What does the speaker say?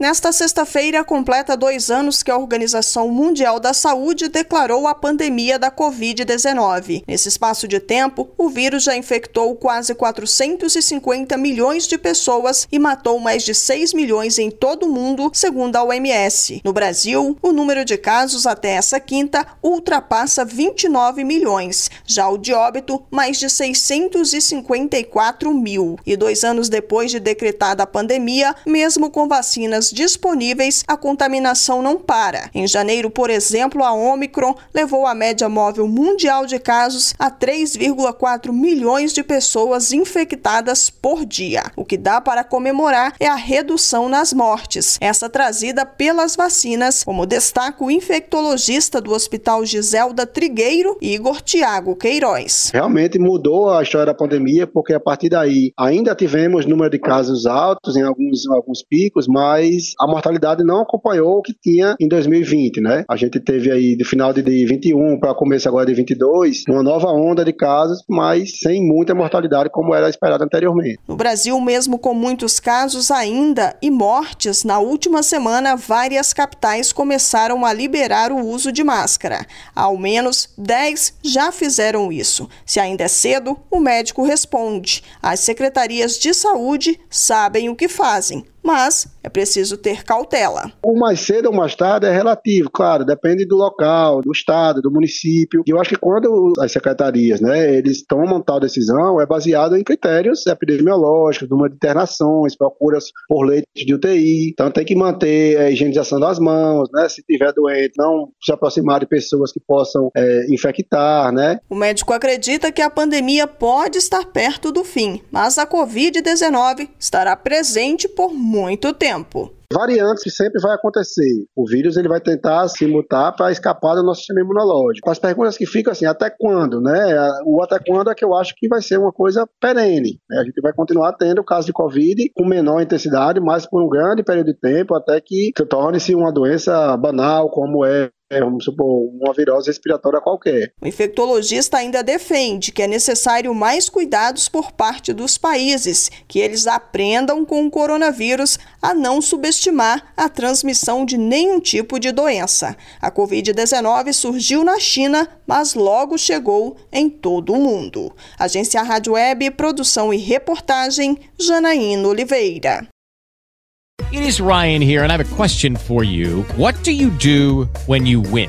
Nesta sexta-feira, completa dois anos que a Organização Mundial da Saúde declarou a pandemia da Covid-19. Nesse espaço de tempo, o vírus já infectou quase 450 milhões de pessoas e matou mais de 6 milhões em todo o mundo, segundo a OMS. No Brasil, o número de casos até essa quinta ultrapassa 29 milhões. Já o de óbito, mais de 654 mil. E dois anos depois de decretada a pandemia, mesmo com vacinas disponíveis, a contaminação não para. Em janeiro, por exemplo, a Omicron levou a média móvel mundial de casos a 3,4 milhões de pessoas infectadas por dia. O que dá para comemorar é a redução nas mortes, essa trazida pelas vacinas, como destaca o infectologista do Hospital Giselda Trigueiro, Igor Tiago Queiroz. Realmente mudou a história da pandemia, porque a partir daí ainda tivemos número de casos altos em alguns, alguns picos, mas mas a mortalidade não acompanhou o que tinha em 2020, né? A gente teve aí do final de 21 para começo agora de 22, uma nova onda de casos, mas sem muita mortalidade como era esperado anteriormente. No Brasil, mesmo com muitos casos ainda e mortes, na última semana várias capitais começaram a liberar o uso de máscara. Ao menos 10 já fizeram isso. Se ainda é cedo, o médico responde. As secretarias de saúde sabem o que fazem mas é preciso ter cautela. O mais cedo ou mais tarde é relativo, claro, depende do local, do estado, do município. E eu acho que quando as secretarias, né, eles tomam tal decisão, é baseado em critérios epidemiológicos, número de internações, procuras por leitos de UTI. Então tem que manter a higienização das mãos, né, se tiver doente, não se aproximar de pessoas que possam é, infectar, né. O médico acredita que a pandemia pode estar perto do fim, mas a Covid-19 estará presente por muito muito tempo. Variantes que sempre vai acontecer. O vírus ele vai tentar se mutar para escapar do nosso sistema imunológico. As perguntas que ficam assim, até quando, né? O até quando é que eu acho que vai ser uma coisa perene. Né? A gente vai continuar tendo o caso de Covid com menor intensidade, mas por um grande período de tempo, até que torne-se uma doença banal, como é é, vamos supor, uma virose respiratória qualquer. O infectologista ainda defende que é necessário mais cuidados por parte dos países, que eles aprendam com o coronavírus a não subestimar a transmissão de nenhum tipo de doença. A Covid-19 surgiu na China, mas logo chegou em todo o mundo. Agência Rádio Web, produção e reportagem, Janaína Oliveira. It is Ryan here, and I have a question for you. What do you do when you win?